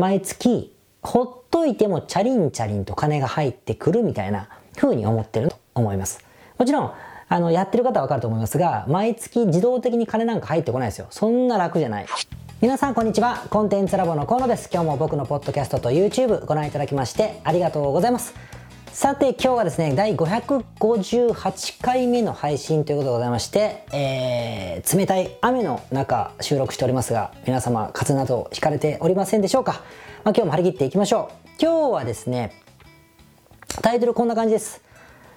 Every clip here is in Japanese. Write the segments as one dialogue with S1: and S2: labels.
S1: 毎月ほっといてもチャリンチャリンと金が入ってくるみたいな風に思ってると思います。もちろん、あの、やってる方はわかると思いますが、毎月自動的に金なんか入ってこないですよ。そんな楽じゃない。皆さんこんにちは。コンテンツラボの河野です。今日も僕のポッドキャストと YouTube ご覧いただきましてありがとうございます。さて今日はですね、第558回目の配信ということでございまして、えー、冷たい雨の中収録しておりますが、皆様、風邪など引かれておりませんでしょうか？まあ、今日も張り切っていきましょう。今日はですね、タイトルこんな感じです。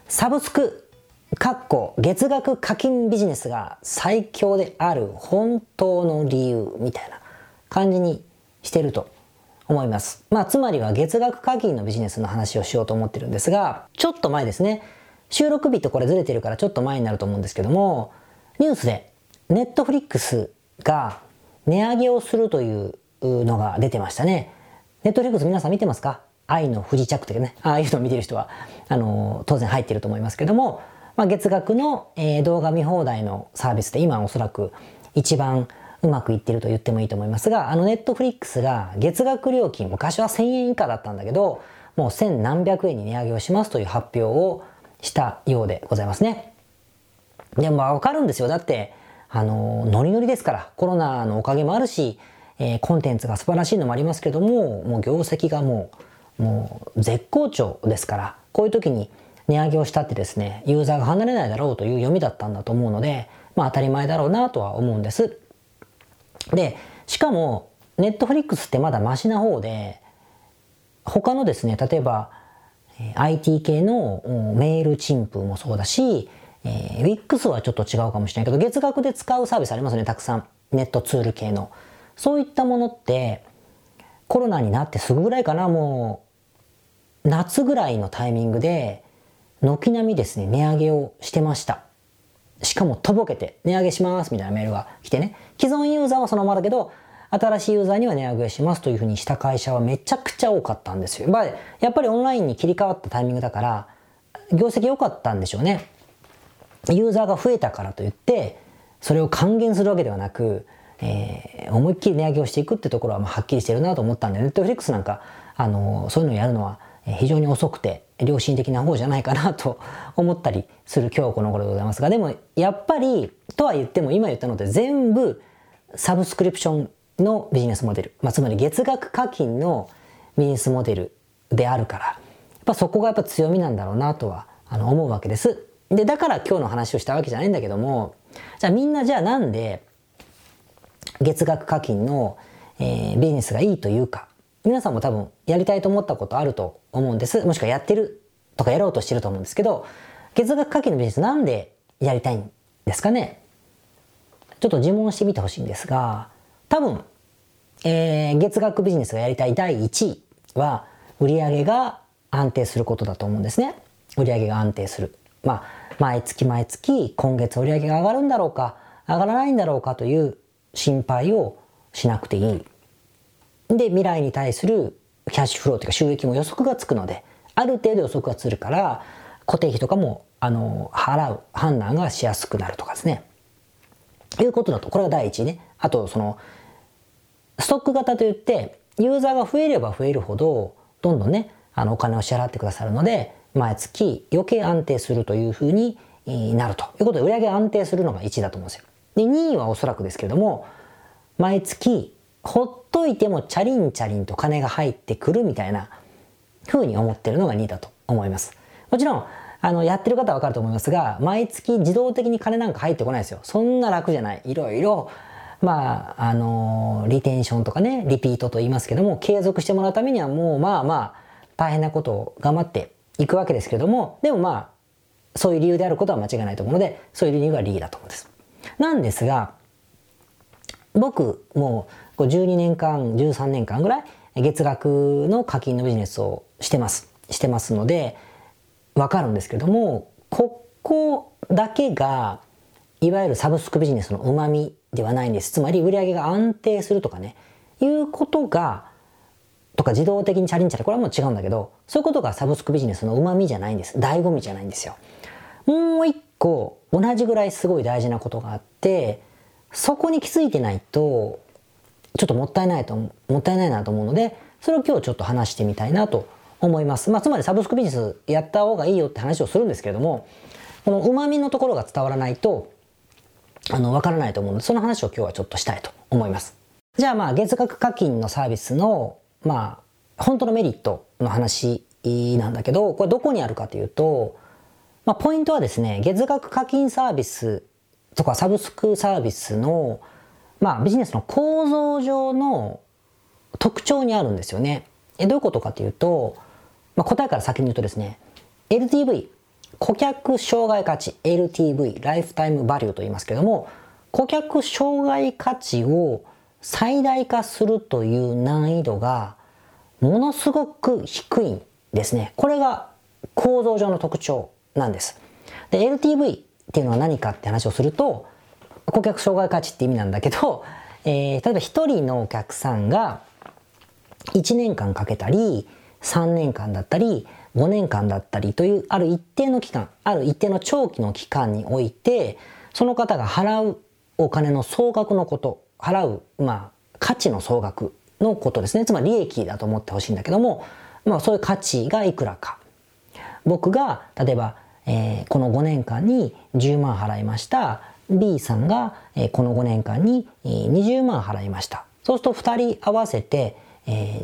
S1: サブスク、かっこ月額課金ビジネスが最強である本当の理由みたいな感じにしてると思います。まあ、つまりは月額課金のビジネスの話をしようと思ってるんですが、ちょっと前ですね、収録日とこれずれてるからちょっと前になると思うんですけども、ニュースでネットフリックスが値上げをするというのが出てましたね。ネットフリックス皆さん見てますか？愛の不時着というね、ああいうのを見てる人は、あの、当然入ってると思いますけども、まあ、月額の、えー、動画見放題のサービスで今おそらく一番うまくいってると言ってもいいと思いますが、あのネットフリックスが月額料金、昔は1000円以下だったんだけど、もう1000何百円に値上げをしますという発表をしたようでございますね。でもわかるんですよ。だって、あの、ノリノリですから、コロナのおかげもあるし、えー、コンテンツが素晴らしいのもありますけども、もう業績がもう、もう絶好調ですから、こういう時に値上げをしたってですね、ユーザーが離れないだろうという読みだったんだと思うので、まあ当たり前だろうなとは思うんです。で、しかも、ネットフリックスってまだマシな方で、他のですね、例えば、IT 系のメールチンプもそうだし、えー、WIX はちょっと違うかもしれないけど、月額で使うサービスありますね、たくさん。ネットツール系の。そういったものって、コロナになってすぐぐらいかな、もう、夏ぐらいのタイミングで、軒並みですね、値上げをしてました。しかもとぼけて値上げしますみたいなメールが来てね、既存ユーザーはそのままだけど、新しいユーザーには値上げしますというふうにした会社はめちゃくちゃ多かったんですよ。まあ、やっぱりオンラインに切り替わったタイミングだから、業績良かったんでしょうね。ユーザーが増えたからといって、それを還元するわけではなく、えー、思いっきり値上げをしていくってところはまあはっきりしてるなと思ったんで、ネットフリックスなんか、あのー、そういうのをやるのは非常に遅くて、良心的な方じゃないかなと思ったりする今日この頃でございますが、でもやっぱり、とは言っても今言ったのって全部サブスクリプションのビジネスモデル、まあ、つまり月額課金のビジネスモデルであるから、やっぱそこがやっぱ強みなんだろうなとはあの思うわけです。で、だから今日の話をしたわけじゃないんだけども、じゃあみんなじゃあなんで月額課金の、えー、ビジネスがいいというか、皆さんも多分やりたいと思ったことあると思うんです。もしくはやってるとかやろうとしてると思うんですけど、月額課金のビジネスなんでやりたいんですかねちょっと自問してみてほしいんですが、多分、えー、月額ビジネスがやりたい第1位は、売上が安定することだと思うんですね。売上が安定する。まあ、毎月毎月今月売上が上がるんだろうか、上がらないんだろうかという心配をしなくていい。で、未来に対するキャッシュフローというか収益も予測がつくので、ある程度予測がつるから、固定費とかも、あの、払う判断がしやすくなるとかですね。いうことだと、これが第一ね。あと、その、ストック型といって、ユーザーが増えれば増えるほど、どんどんね、あの、お金を支払ってくださるので、毎月余計安定するというふうになるということで、売上安定するのが1だと思うんですよ。で、2位はおそらくですけれども、毎月ほっといてもチャリンチャリンと金が入ってくるみたいな風に思ってるのが2だと思います。もちろん、あの、やってる方はわかると思いますが、毎月自動的に金なんか入ってこないですよ。そんな楽じゃない。いろいろ、まあ、あの、リテンションとかね、リピートと言いますけども、継続してもらうためにはもう、まあまあ、大変なことを頑張っていくわけですけども、でもまあ、そういう理由であることは間違いないと思うので、そういう理由が理由だと思うんです。なんですが、僕もうこう12年間、13年間ぐらい月額の課金のビジネスをしてます。してますので、わかるんですけども、ここだけが、いわゆるサブスクビジネスの旨味ではないんです。つまり売上が安定するとかね、いうことが、とか自動的にチャリンチャリ、これはもう違うんだけど、そういうことがサブスクビジネスの旨味じゃないんです。醍醐味じゃないんですよ。もう一個、同じぐらいすごい大事なことがあって、そこに気づいてないと、ちょっともったいないと、もったいないなと思うので、それを今日ちょっと話してみたいなと思います。まあ、つまりサブスクビジネスやった方がいいよって話をするんですけれども、この旨味のところが伝わらないと、あの、わからないと思うので、その話を今日はちょっとしたいと思います。じゃあまあ、月額課金のサービスの、まあ、本当のメリットの話なんだけど、これどこにあるかというと、まあ、ポイントはですね、月額課金サービスとかサブスクサービスの、まあ、ビジネスの構造上の特徴にあるんですよね。えどういうことかというと、まあ、答えから先に言うとですね、LTV、顧客障害価値、LTV、ライフタイムバリューと言いますけれども、顧客障害価値を最大化するという難易度がものすごく低いんですね。これが構造上の特徴なんです。で、LTV っていうのは何かって話をすると、顧客障害価値って意味なんだけど、えー、例えば1人のお客さんが1年間かけたり、3年間だったり、5年間だったりというある一定の期間、ある一定の長期の期間において、その方が払うお金の総額のこと、払う、まあ、価値の総額のことですね。つまり利益だと思ってほしいんだけども、まあ、そういう価値がいくらか。僕が、例えば、えー、この5年間に10万払いました。B さんが、え、この5年間に、え、20万払いました。そうすると2人合わせて、え、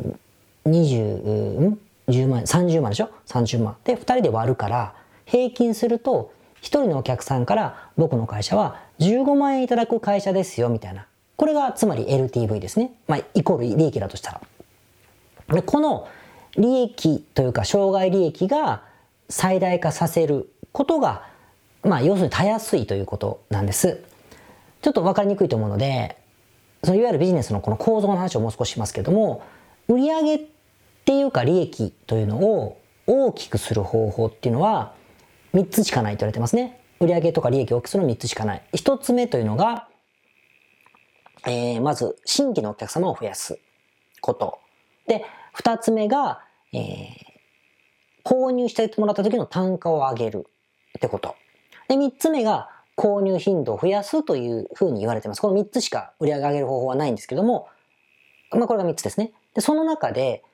S1: 20、10万、30万でしょ ?30 万。で、2人で割るから、平均すると、1人のお客さんから僕の会社は15万円いただく会社ですよ、みたいな。これがつまり LTV ですね。まあ、イコール利益だとしたら。で、この利益というか、障害利益が最大化させることが、まあ、要するにたやすいということなんです。ちょっと分かりにくいと思うので、そのいわゆるビジネスのこの構造の話をもう少ししますけれども、売上っていうか利益というのを大きくする方法っていうのは3つしかないと言われてますね。売上とか利益を大きくするの3つしかない。1つ目というのが、えー、まず新規のお客様を増やすこと。で、2つ目が、えー、購入してもらった時の単価を上げるってこと。で、三つ目が購入頻度を増やすというふうに言われてます。この三つしか売り上げ上げる方法はないんですけども、まあこれが三つですね。で、その中で、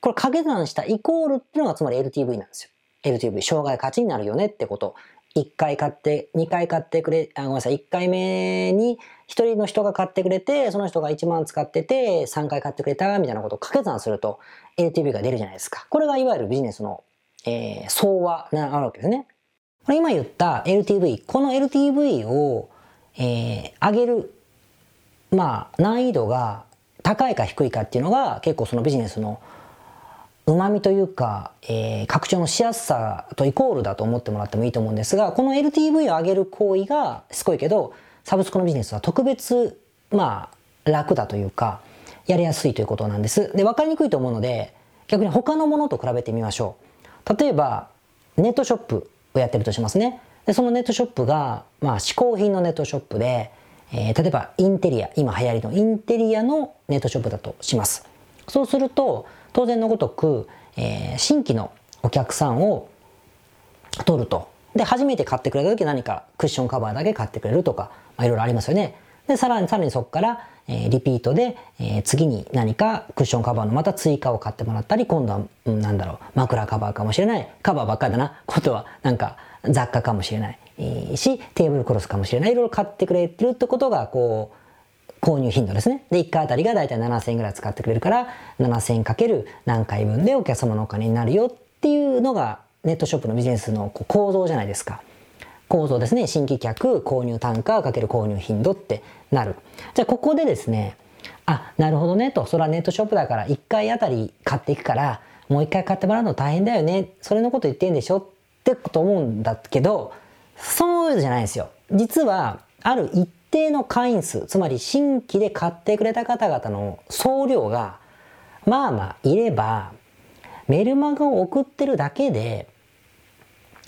S1: これ掛け算したイコールっていうのがつまり LTV なんですよ。LTV、障害価値になるよねってこと。1回買って、2回買ってくれ、あごめんなさい、1回目に1人の人が買ってくれて、その人が1万使ってて、3回買ってくれた、みたいなことを掛け算すると LTV が出るじゃないですか。これがいわゆるビジネスのえー、相和なわけですね。これ今言った LTV、この LTV を、えー、上げる、まあ、難易度が高いか低いかっていうのが結構そのビジネスの旨味というか、えー、拡張のしやすさとイコールだと思ってもらってもいいと思うんですが、この LTV を上げる行為がすごいけど、サブスクのビジネスは特別、まあ、楽だというか、やりやすいということなんです。で、わかりにくいと思うので、逆に他のものと比べてみましょう。例えば、ネットショップをやってるとしますね。で、そのネットショップが、まあ、嗜好品のネットショップで、えー、例えばインテリア、今流行りのインテリアのネットショップだとします。そうすると、当然のごとく、えー、新規のお客さんを取ると。で、初めて買ってくれた時何かクッションカバーだけ買ってくれるとか、まあ、いろいろありますよね。で、さらに、さらにそこから、えー、リピートで、えー、次に何かクッションカバーのまた追加を買ってもらったり、今度は、うん、なんだろう、枕カバーかもしれない。カバーばっかりだな。ことは、なんか雑貨かもしれない。えー、し、テーブルクロスかもしれない。いろいろ買ってくれてるってことが、こう、購入頻度ですね。で、1回あたりがだいたい7000円ぐらい使ってくれるから、7000円かける何回分でお客様のお金になるよっていうのが、ネットショップのビジネスの構造じゃないですか。構造ですね。新規客、購入単価かける購入頻度ってなる。じゃあここでですね、あ、なるほどねと、それはネットショップだから1回あたり買っていくから、もう1回買ってもらうの大変だよね。それのこと言ってんでしょってこと思うんだけど、そうじゃないですよ。実は、ある一定の会員数、つまり新規で買ってくれた方々の総量が、まあまあいれば、メルマガを送ってるだけで、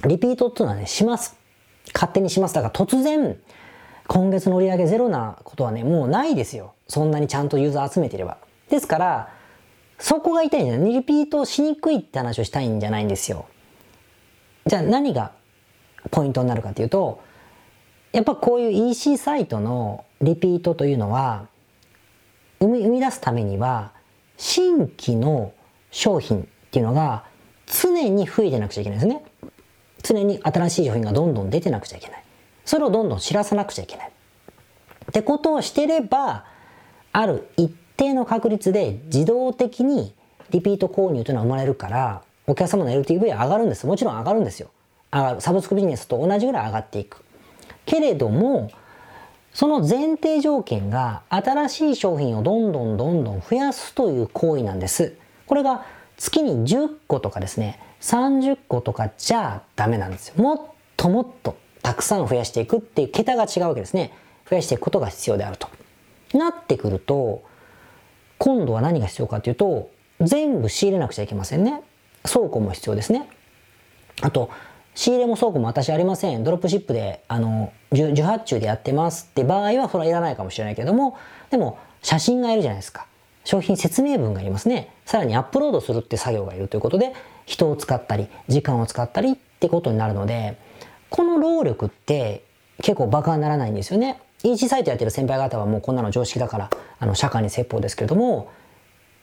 S1: リピートっていうのはね、します。勝手にします。だから突然、今月の売り上げゼロなことはね、もうないですよ。そんなにちゃんとユーザー集めてれば。ですから、そこが痛いんじゃない？リピートしにくいって話をしたいんじゃないんですよ。じゃあ何がポイントになるかというと、やっぱこういう EC サイトのリピートというのは、生み生み出すためには新規の商品っていうのが常に増えてなくちゃいけないですね。常に新しい商品がどんどん出てなくちゃいけない。それをどんどん知らさなくちゃいけない。ってことをしてれば、ある一定の確率で自動的にリピート購入というのは生まれるから、お客様の LTV は上がるんです。もちろん上がるんですよ。上がる。サブスクビジネスと同じぐらい上がっていく。けれども、その前提条件が新しい商品をどんどんどんどん増やすという行為なんです。これが月に10個とかですね、30個とかじゃダメなんですよ。もっともっとたくさん増やしていくっていう桁が違うわけですね。増やしていくことが必要であると。なってくると、今度は何が必要かというと、全部仕入れなくちゃいけませんね。倉庫も必要ですね。あと、仕入れも倉庫も私ありません。ドロップシップで、あの、受発注でやってますって場合は、それはいらないかもしれないけども、でも、写真がいるじゃないですか。商品説明文がいりますね。さらにアップロードするって作業がいるということで、人を使ったり、時間を使ったりってことになるので、この労力って結構バカにならないんですよね。EC サイトやってる先輩方はもうこんなの常識だから、あの、社会に説法ですけれども、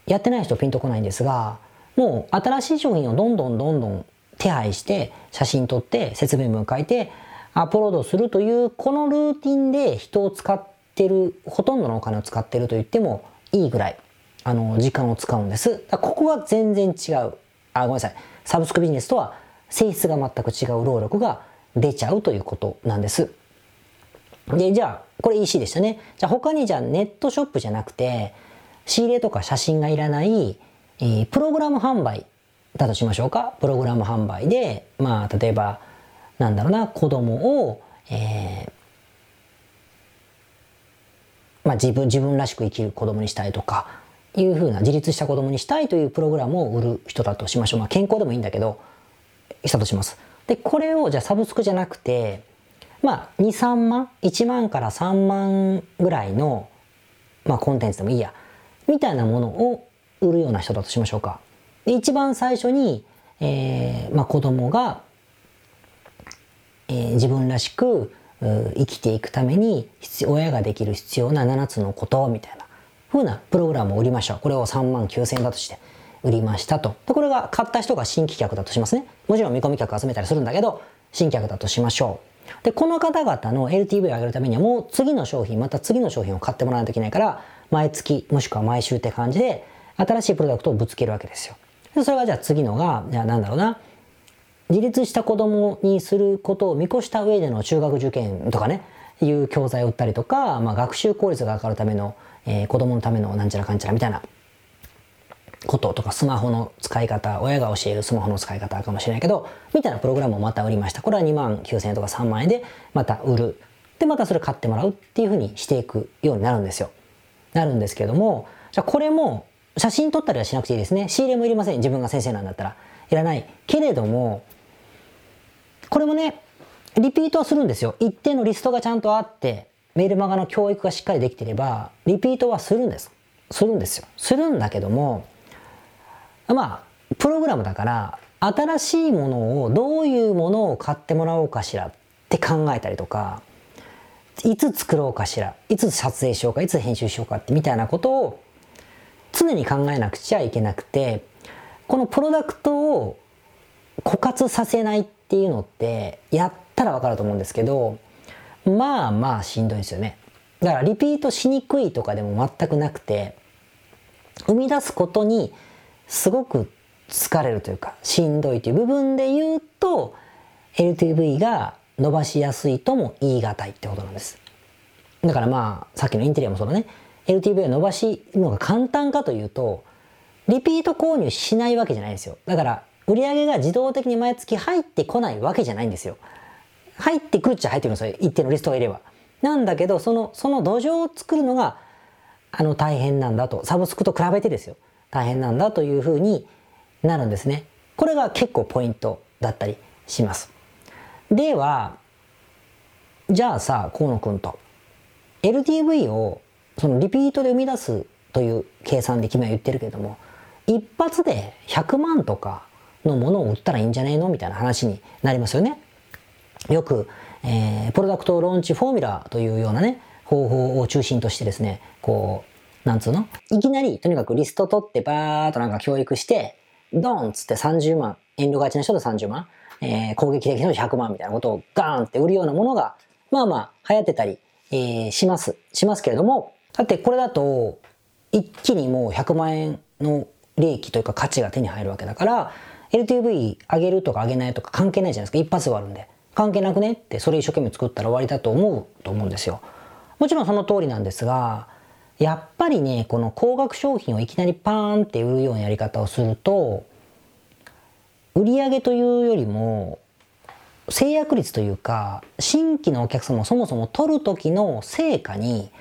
S1: やってない人ピンとこないんですが、もう新しい商品をどんどんどんどん手配して写真撮って説明文書いてアップロードするというこのルーティンで人を使ってるほとんどのお金を使ってると言ってもいいぐらいあの時間を使うんです。ここが全然違う。あ、ごめんなさい。サブスクビジネスとは性質が全く違う労力が出ちゃうということなんです。で、じゃあ、これ EC でしたね。じゃあ他にじゃあネットショップじゃなくて、仕入れとか写真がいらない、えー、プログラム販売だとしましょうか。プログラム販売で、まあ、例えば、なんだろうな、子供を、えー、まあ自分、自分らしく生きる子供にしたいとか、いうふうな自立した子供にしたいというプログラムを売る人だとしましょう。まあ健康でもいいんだけど、したとします。で、これをじゃあサブスクじゃなくて、まあ2、3万 ?1 万から3万ぐらいの、まあコンテンツでもいいや。みたいなものを売るような人だとしましょうか。で一番最初に、えーまあ、子供が、えー、自分らしく生きていくために親ができる必要な7つのことみたいな風なプログラムを売りましょう。これを3万9000円だとして売りましたと。で、これが買った人が新規客だとしますね。もちろん見込み客集めたりするんだけど、新客だとしましょう。で、この方々の LTV を上げるためにはもう次の商品、また次の商品を買ってもらわないといけないから、毎月もしくは毎週って感じで新しいプロダクトをぶつけるわけですよ。でそれがじゃあ次のが、じゃあなんだろうな、自立した子供にすることを見越した上での中学受験とかね、いう教材を売ったりとか、まあ、学習効率が上がるための、えー、子供のためのなんちゃらかんちゃらみたいなこととか、スマホの使い方、親が教えるスマホの使い方かもしれないけど、みたいなプログラムをまた売りました。これは2万9000円とか3万円でまた売る。で、またそれ買ってもらうっていうふうにしていくようになるんですよ。なるんですけども、じゃこれも写真撮ったりはしなくていいですね。仕入れもいりません。自分が先生なんだったら。いらない。けれども、これもね、リピートはするんですよ。一定のリストがちゃんとあって、メールマガの教育がしっかりできていれば、リピートはするんです。するんですよ。するんだけども、まあ、プログラムだから、新しいものを、どういうものを買ってもらおうかしらって考えたりとか、いつ作ろうかしら、いつ撮影しようか、いつ編集しようかってみたいなことを常に考えなくちゃいけなくて、このプロダクトを枯渇させないっていうのってやったらわかると思うんですけど、まあまあしんどいんですよね。だからリピートしにくいとかでも全くなくて、生み出すことにすごく疲れるというか、しんどいという部分で言うと、LTV が伸ばしやすいとも言い難いってことなんです。だからまあ、さっきのインテリアもそうだね。LTV を伸ばしのが簡単かというと、リピート購入しないわけじゃないんですよ。だから、売り上げが自動的に毎月入ってこないわけじゃないんですよ。入ってくるっちゃ入ってくるんですよ。一定のリストがいれば。なんだけど、その、その土壌を作るのが、あの、大変なんだと。サブスクと比べてですよ。大変なんだというふうになるんですね。これが結構ポイントだったりします。では、じゃあさ、河野くんと、LTV をそのリピートで生み出すという計算で君は言ってるけども、一発で100万とかのものを売ったらいいんじゃねえの？みたいな話になりますよね。よく、えー、プロダクトローンチフォーミュラーというようなね、方法を中心としてですね、こうなんつうの？いきなり、とにかくリスト取ってバーっとなんか教育して、ドンっつって30万、遠慮がちな人と30万、えー、攻撃的な人100万みたいなことをガーンって売るようなものが、まあまあ流行ってたり、えー、します。しますけれども、だってこれだと、一気にもう100万円の利益というか価値が手に入るわけだから、LTV 上げるとか上げないとか関係ないじゃないですか。一発で終わるんで。関係なくねってそれ一生懸命作ったら終わりだと思うと思うんですよ。もちろんその通りなんですが、やっぱりね、この高額商品をいきなりパーンって売るようなやり方をすると、売上というよりも、制約率というか、新規のお客様をそもそも取る時の成果に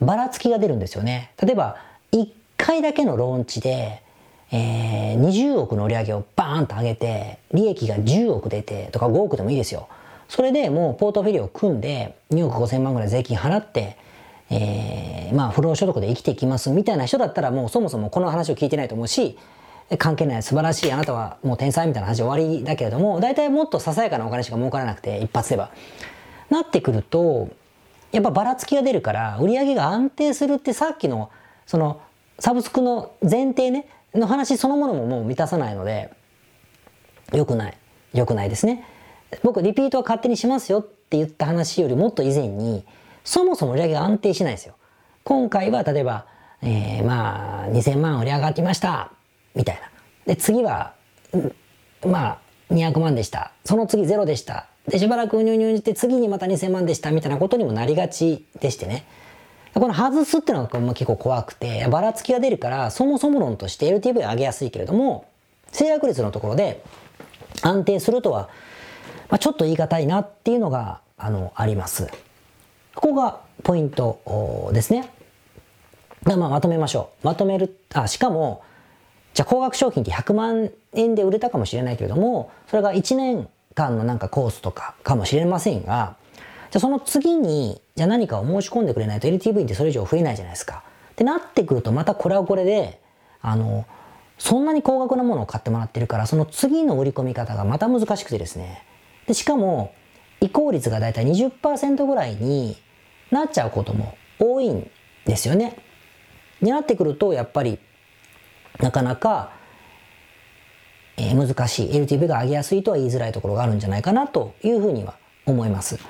S1: ばらつきが出るんですよね。例えば、1回だけのローンチで、えー、20億の売り上げをバーンと上げて、利益が10億出てとか5億でもいいですよ。それでもうポートフィリオを組んで2億5千万ぐらい税金払って、えー、まあ不労所得で生きていきますみたいな人だったらもうそもそもこの話を聞いてないと思うし、関係ない素晴らしいあなたはもう天才みたいな話終わりだけれども大体もっとささやかなお金しか儲からなくて一発ではなってくるとやっぱばらつきが出るから売り上げが安定するってさっきのそのサブスクの前提ねの話そのものももう満たさないので良くない。良くないですね。僕リピートは勝手にしますよって言った話よりもっと以前にそもそも売り上げが安定しないですよ。今回は例えば、えー、まあ2000万売り上がってました。みたいな。で次はまあ200万でした。その次ゼロでした。でしばらくうにゅうにゅうして次にまた2000万でした。みたいなことにもなりがちでしてね。この外すっていうのが結構怖くて、ばらつきが出るから、そもそも論として LTV 上げやすいけれども、制約率のところで安定するとは、まあ、ちょっと言い難いなっていうのが、あの、あります。ここがポイントですね。まあ、まとめましょう。まとめる、あ、しかも、じゃあ高額商品って100万円で売れたかもしれないけれども、それが1年間のなんかコースとかかもしれませんが、じゃあその次に、じゃあ何かを申し込んでくれないと LTV ってそれ以上増えないじゃないですか。ってなってくるとまたこれはこれで、あの、そんなに高額なものを買ってもらってるから、その次の売り込み方がまた難しくてですね。で、しかも、移行率がだいたい20%ぐらいになっちゃうことも多いんですよね。になってくると、やっぱり、なかなか、えー、難しい。LTV が上げやすいとは言いづらいところがあるんじゃないかなというふうには思います。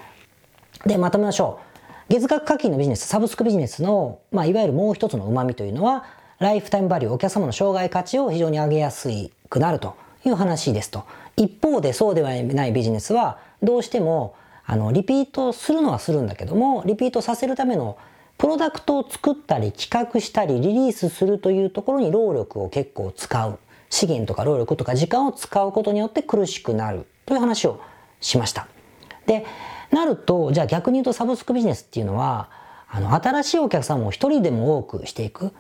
S1: で、まとめましょう。月額課金のビジネス、サブスクビジネスの、まあ、いわゆるもう一つの旨味というのは、ライフタイムバリュー、お客様の生涯価値を非常に上げやすくなるという話ですと。一方でそうではないビジネスは、どうしても、あの、リピートするのはするんだけども、リピートさせるためのプロダクトを作ったり企画したりリリースするというところに労力を結構使う。資源とか労力とか時間を使うことによって苦しくなるという話をしました。で、なると、じゃあ逆に言うとサブスクビジネスっていうのは、あの、新しいお客さんを一人でも多くしていく。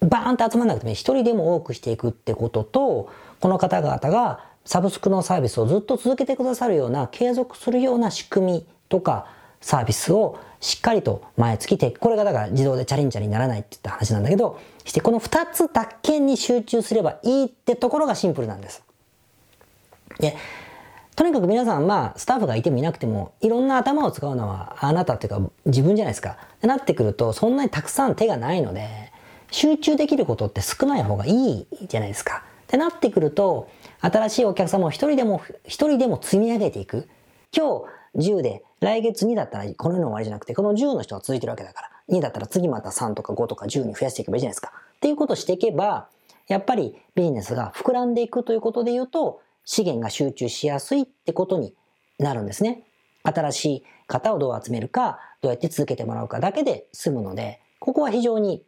S1: バーンと集まらなくても一人でも多くしていくってことと、この方々がサブスクのサービスをずっと続けてくださるような、継続するような仕組みとかサービスをしっかりと毎月て、これがだから自動でチャレンジャーにならないって言った話なんだけど、してこの二つだけに集中すればいいってところがシンプルなんです。で、とにかく皆さん、まあ、スタッフがいてもいなくても、いろんな頭を使うのはあなたっていうか自分じゃないですか。ってなってくると、そんなにたくさん手がないので、集中できることって少ない方がいいじゃないですか。ってなってくると、新しいお客様を一人でも、一人でも積み上げていく。今日10で、来月2だったらこの世の終わりじゃなくて、この10の人が続いてるわけだから、2だったら次また3とか5とか10に増やしていけばいいじゃないですか。っていうことをしていけば、やっぱりビジネスが膨らんでいくということで言うと、資源が集中しやすいってことになるんですね。新しい方をどう集めるか、どうやって続けてもらうかだけで済むので、ここは非常に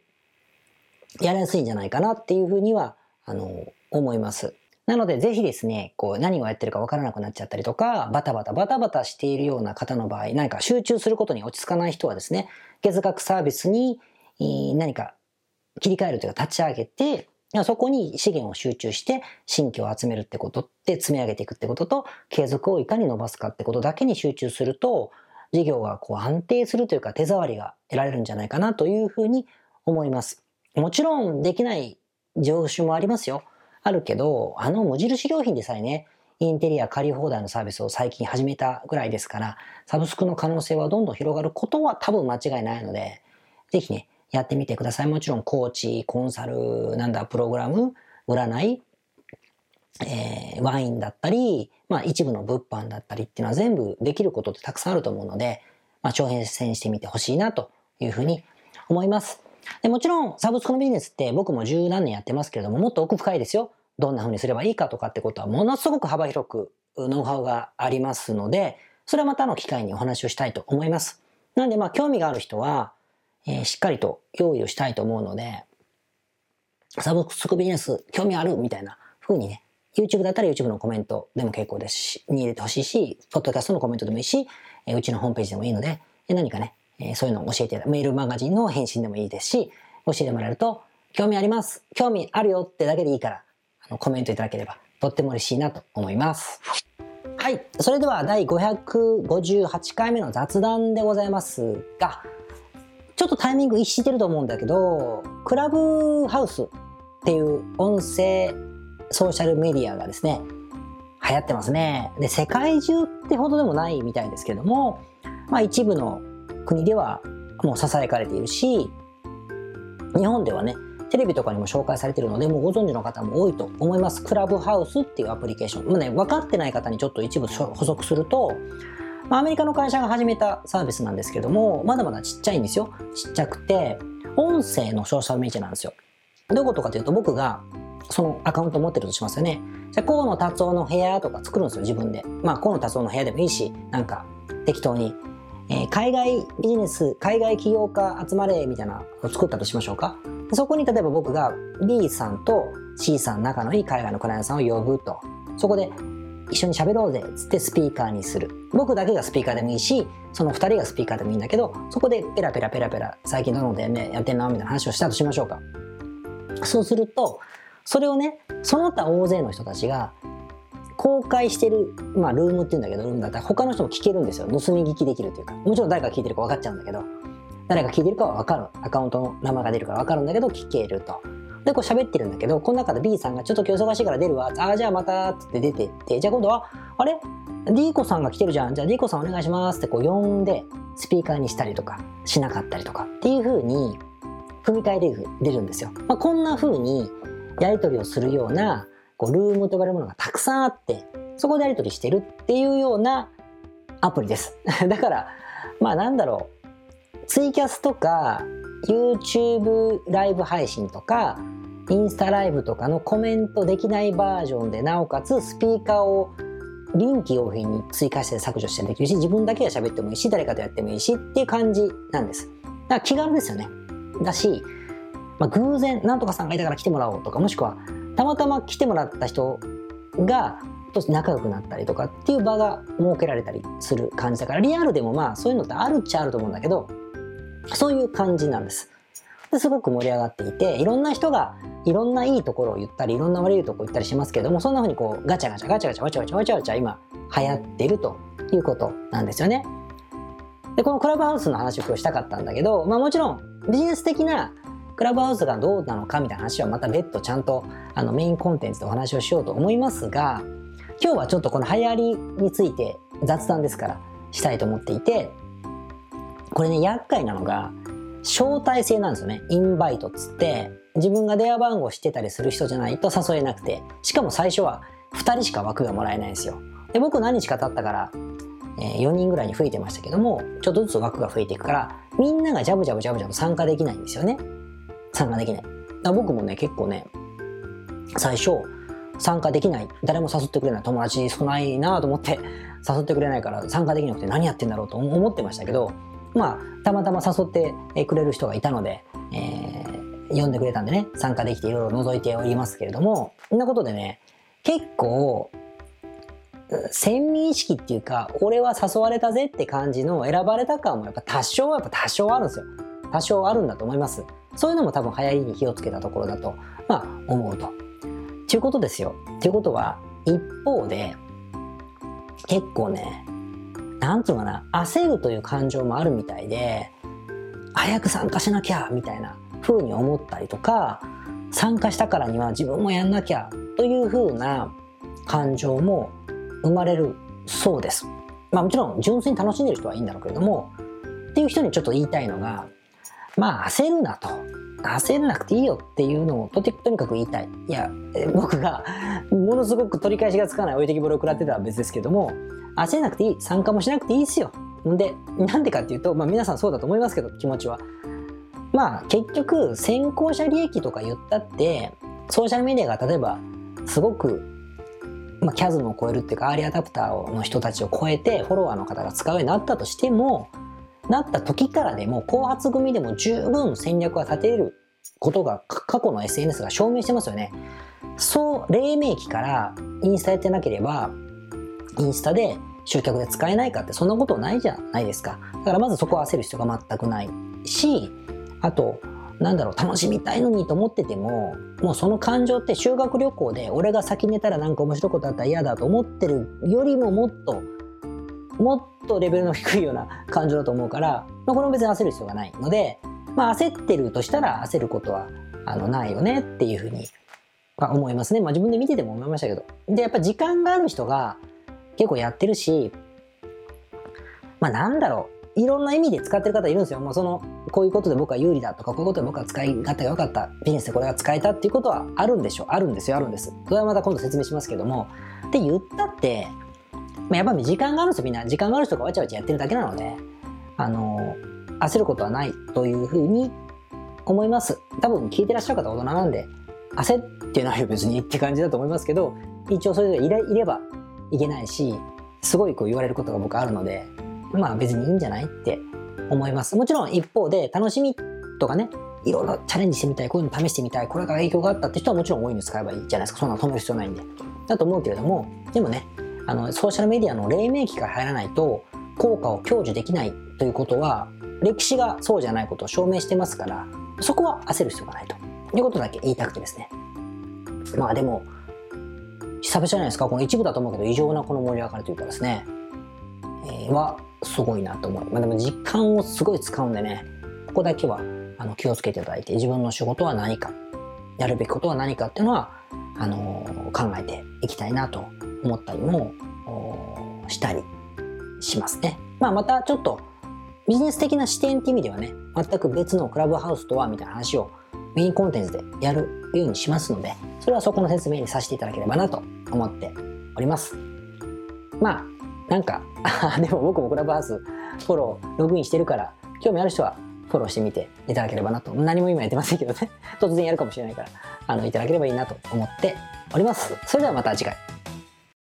S1: やりやすいんじゃないかなっていうふうには、あの、思います。なので、ぜひですね、こう、何をやってるかわからなくなっちゃったりとか、バタバタバタバタしているような方の場合、何か集中することに落ち着かない人はですね、月額サービスに何か切り替えるというか立ち上げて、そこに資源を集中して新規を集めるってことって積み上げていくってことと継続をいかに伸ばすかってことだけに集中すると事業がこう安定するというか手触りが得られるんじゃないかなというふうに思います。もちろんできない業種もありますよ。あるけど、あの無印良品でさえね、インテリア借り放題のサービスを最近始めたぐらいですから、サブスクの可能性はどんどん広がることは多分間違いないので、ぜひね、やってみてください。もちろんコーチ、コンサル、なんだ、プログラム、占い、えー、ワインだったり、まあ一部の物販だったりっていうのは全部できることってたくさんあると思うので、まあ挑戦してみてほしいなというふうに思います。でもちろんサブスクのビジネスって僕も十何年やってますけれども、もっと奥深いですよ。どんな風にすればいいかとかってことはものすごく幅広くノウハウがありますので、それはまたの機会にお話をしたいと思います。なんでまあ興味がある人は、え、しっかりと用意をしたいと思うので、サブスクビジネス興味あるみたいな風にね、YouTube だったら YouTube のコメントでも結構ですし、に入れてほしいし、ポッドキャストのコメントでもいいし、えうちのホームページでもいいので、え何かね、えそういうのを教えて、メールマガジンの返信でもいいですし、教えてもらえると、興味あります。興味あるよってだけでいいから、あのコメントいただければ、とっても嬉しいなと思います。はい。それでは第558回目の雑談でございますが、ちょっとタイミング一致してると思うんだけど、クラブハウスっていう音声ソーシャルメディアがですね、流行ってますね。で、世界中ってほどでもないみたいですけども、まあ一部の国ではもう囁かれているし、日本ではね、テレビとかにも紹介されているので、もうご存知の方も多いと思います。クラブハウスっていうアプリケーション。もうね、分かってない方にちょっと一部補足すると、まあ、アメリカの会社が始めたサービスなんですけども、まだまだちっちゃいんですよ。ちっちゃくて、音声のソーシャルメディアなんですよ。どういうことかというと、僕がそのアカウントを持ってるとしますよね。じゃあ、河野達夫の部屋とか作るんですよ、自分で。まあ、河野達夫の部屋でもいいし、なんか、適当に。えー、海外ビジネス、海外起業家集まれ、みたいなのを作ったとしましょうか。そこに例えば僕が B さんと C さん仲のいい海外のクライアントさんを呼ぶと。そこで、一緒に喋ろうぜっ、つってスピーカーにする。僕だけがスピーカーでもいいし、その二人がスピーカーでもいいんだけど、そこでペラペラペラペラ、最近どのでね、やってんのみたいな話をしたとしましょうか。そうすると、それをね、その他大勢の人たちが公開してる、まあ、ルームって言うんだけど、ルームだったら他の人も聞けるんですよ。盗み聞きできるというか。もちろん誰が聞いてるか分かっちゃうんだけど、誰が聞いてるかは分かる。アカウントの名前が出るから分かるんだけど、聞けると。で、こう喋ってるんだけど、この中で B さんがちょっと今日忙しいから出るわ。ああ、じゃあまた、って出てって、じゃあ今度は、あれ ?D 子さんが来てるじゃん。じゃあ D 子さんお願いしますってこう呼んで、スピーカーにしたりとか、しなかったりとかっていう風に、組み替えで出るんですよ。まあ、こんな風に、やり取りをするような、こう、ルームと呼ばれるものがたくさんあって、そこでやり取りしてるっていうようなアプリです。だから、まあなんだろう、ツイキャスとか、YouTube ライブ配信とか、インスタライブとかのコメントできないバージョンで、なおかつスピーカーを臨機応変に追加して削除してできるし、自分だけが喋ってもいいし、誰かとやってもいいしっていう感じなんです。だから気軽ですよね。だし、まあ、偶然、なんとかさんがいたから来てもらおうとか、もしくは、たまたま来てもらった人が、と仲良くなったりとかっていう場が設けられたりする感じだから、リアルでもまあそういうのってあるっちゃあると思うんだけど、そういう感じなんです。ですごく盛り上がっていて、いろんな人がいろんないいところを言ったり、いろんな悪いところを言ったりしますけども、そんな風にこうガチャガチャガチャガチャワチャワチャワチャワチャ今流行ってるということなんですよね。で、このクラブハウスの話を今日したかったんだけど、まあもちろんビジネス的なクラブハウスがどうなのかみたいな話はまた別途ちゃんとあのメインコンテンツでお話をしようと思いますが、今日はちょっとこの流行りについて雑談ですからしたいと思っていて、これね、厄介なのが、招待制なんですよね。インバイトっつって、自分が電話番号知ってたりする人じゃないと誘えなくて、しかも最初は2人しか枠がもらえないんですよ。で、僕何日か経ったから、えー、4人ぐらいに増えてましたけども、ちょっとずつ枠が増えていくから、みんながジャブジャブジャブジャブ参加できないんですよね。参加できない。僕もね、結構ね、最初、参加できない、誰も誘ってくれない、友達少ないなと思って誘ってくれないから参加できなくて何やってんだろうと思ってましたけど、まあ、たまたま誘ってくれる人がいたので、えー、呼んでくれたんでね、参加できていろいろ覗いておりますけれども、そんなことでね、結構、先民意識っていうか、俺は誘われたぜって感じの選ばれた感もやっぱ多少はやっぱ多少あるんですよ。多少あるんだと思います。そういうのも多分流行りに火をつけたところだと、まあ、思うと。ということですよ。ということは、一方で、結構ね、なんつうかな、焦るという感情もあるみたいで、早く参加しなきゃ、みたいな風に思ったりとか、参加したからには自分もやんなきゃ、という風な感情も生まれるそうです。まあもちろん純粋に楽しんでる人はいいんだろうけれども、っていう人にちょっと言いたいのが、まあ焦るなと。焦らなくていいよっていうのをととにかく言いたい。いや、僕がものすごく取り返しがつかない置いてきぼりを食らってたら別ですけども、焦らなくていい。参加もしなくていいですよ。んで、なんでかっていうと、まあ皆さんそうだと思いますけど、気持ちは。まあ結局、先行者利益とか言ったって、ソーシャルメディアが例えば、すごく、まあ、キャズムを超えるっていうか、アーリーアダプターの人たちを超えて、フォロワーの方が使うようになったとしても、なった時からでも、後発組でも十分戦略は立てることが過去の SNS が証明してますよね。そう、黎明期からインスタやってなければ、インスタで集客で使えないかってそんなことないじゃないですか。だからまずそこは焦る必要が全くないし、あと、なんだろう、楽しみたいのにと思ってても、もうその感情って修学旅行で俺が先寝たらなんか面白いことあったら嫌だと思ってるよりももっと、もっとレベルの低いような感情だと思うから、まあ、これも別に焦る必要がないので、まあ、焦ってるとしたら焦ることはあのないよねっていうふうに思いますね。まあ、自分で見てても思いましたけど。で、やっぱ時間がある人が結構やってるし、まあなんだろう、いろんな意味で使ってる方いるんですよ。もうその、こういうことで僕は有利だとか、こういうことで僕は使い勝手が良かった、ビジネスでこれが使えたっていうことはあるんでしょう。あるんですよ、あるんです。それはまた今度説明しますけども。って言ったって、まあ、やっぱり時間があるんですよ、みんな。時間がある人がわちゃわちゃやってるだけなので、あの、焦ることはないというふうに思います。多分聞いてらっしゃる方大人なんで、焦ってないよ別にって感じだと思いますけど、一応それでいれいればいけないし、すごいこう言われることが僕あるので、まあ別にいいんじゃないって思います。もちろん一方で楽しみとかね、いろいろチャレンジしてみたい、こういうの試してみたい、これから影響があったって人はもちろん多いの使えばいいじゃないですか。そんなの止める必要ないんで。だと思うけれども、でもね、あの、ソーシャルメディアの黎明期から入らないと、効果を享受できないということは、歴史がそうじゃないことを証明してますから、そこは焦る必要がないということだけ言いたくてですね。まあでも、久々じゃないですか、この一部だと思うけど、異常なこの盛り上がりというかですね、えー、は、すごいなと思う。まあでも時間をすごい使うんでね、ここだけはあの気をつけていただいて、自分の仕事は何か、やるべきことは何かっていうのは、あのー、考えていきたいなと思ったりもしたりしますね。まあまたちょっとビジネス的な視点って意味ではね、全く別のクラブハウスとはみたいな話をメインコンテンツでやるようにしますので、それはそこの説明にさせていただければなと思っております。まあ、なんか、でも僕もクラブハウスフォロー、ログインしてるから、興味ある人はフォローしてみていただければなと。何も今やってませんけどね。突然やるかもしれないから、あの、いただければいいなと思っております。それではまた次回。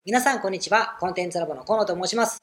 S1: 皆さん、こんにちは。コンテンツラボの河野と申します。